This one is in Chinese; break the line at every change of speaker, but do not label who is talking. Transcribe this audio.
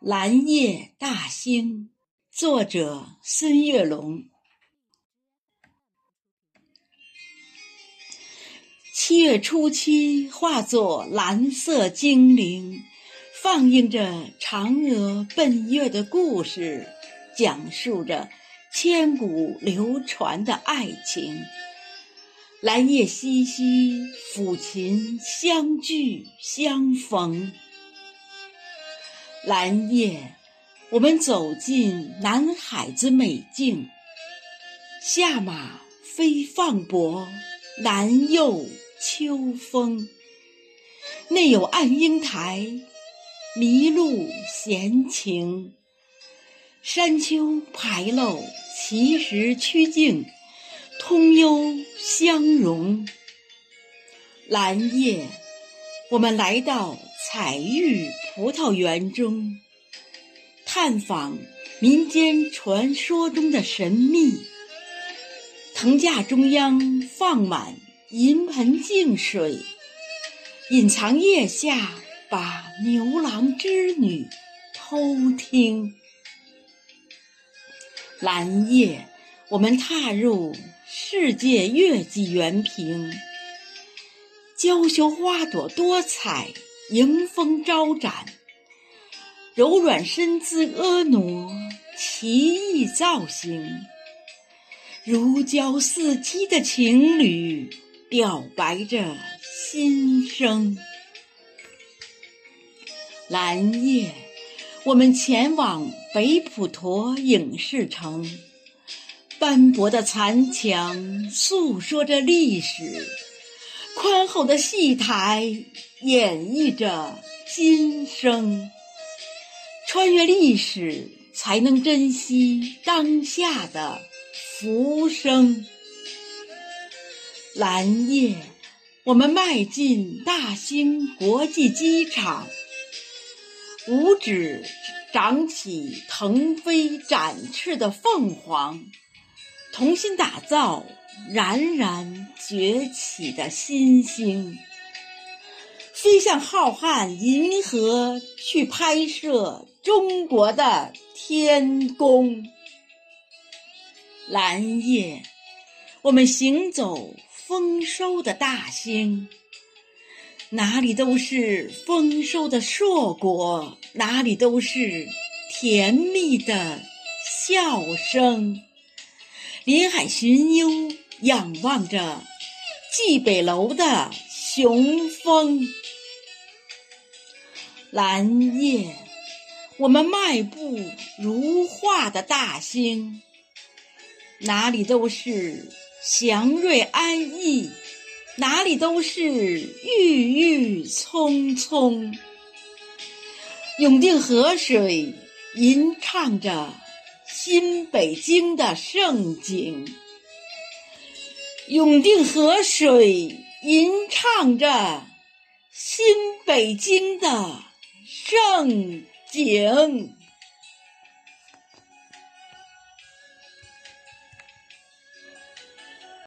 蓝夜大兴，作者孙月龙。七月初七，化作蓝色精灵，放映着嫦娥奔月的故事，讲述着千古流传的爱情。蓝夜淅淅，抚琴相聚相逢。蓝夜，我们走进南海之美境，下马飞放伯，南诱秋风。内有暗英台，麋鹿闲情。山丘排漏，奇石曲径，通幽相融。蓝夜，我们来到。彩玉葡萄园中，探访民间传说中的神秘。藤架中央放满银盆净水，隐藏腋下把牛郎织女偷听。蓝夜，我们踏入世界月季园坪，娇羞花朵多彩。迎风招展，柔软身姿婀娜，奇异造型，如胶似漆的情侣表白着心声。蓝夜，我们前往北普陀影视城，斑驳的残墙诉说着历史，宽厚的戏台。演绎着今生，穿越历史，才能珍惜当下的浮生。蓝夜，我们迈进大兴国际机场，五指长起腾飞展翅的凤凰，重新打造冉冉崛起的新星。飞向浩瀚银河，去拍摄中国的天宫。蓝夜，我们行走丰收的大兴，哪里都是丰收的硕果，哪里都是甜蜜的笑声。林海寻幽，仰望着蓟北楼的雄风。蓝夜，我们迈步如画的大兴，哪里都是祥瑞安逸，哪里都是郁郁葱葱。永定河水吟唱着新北京的盛景，永定河水吟唱着新北京的。盛景。